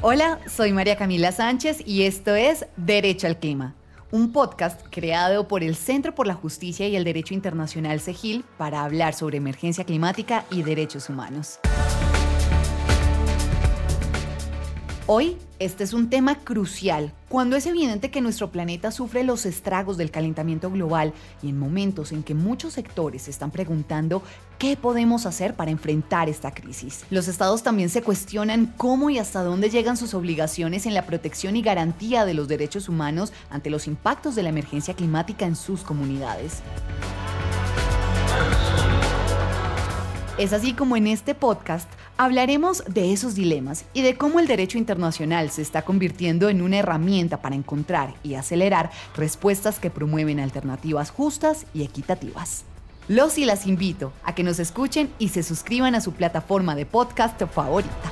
Hola, soy María Camila Sánchez y esto es Derecho al Clima, un podcast creado por el Centro por la Justicia y el Derecho Internacional CEGIL para hablar sobre emergencia climática y derechos humanos. Hoy, este es un tema crucial cuando es evidente que nuestro planeta sufre los estragos del calentamiento global y en momentos en que muchos sectores se están preguntando qué podemos hacer para enfrentar esta crisis. Los estados también se cuestionan cómo y hasta dónde llegan sus obligaciones en la protección y garantía de los derechos humanos ante los impactos de la emergencia climática en sus comunidades. Es así como en este podcast hablaremos de esos dilemas y de cómo el derecho internacional se está convirtiendo en una herramienta para encontrar y acelerar respuestas que promueven alternativas justas y equitativas. Los y las invito a que nos escuchen y se suscriban a su plataforma de podcast favorita.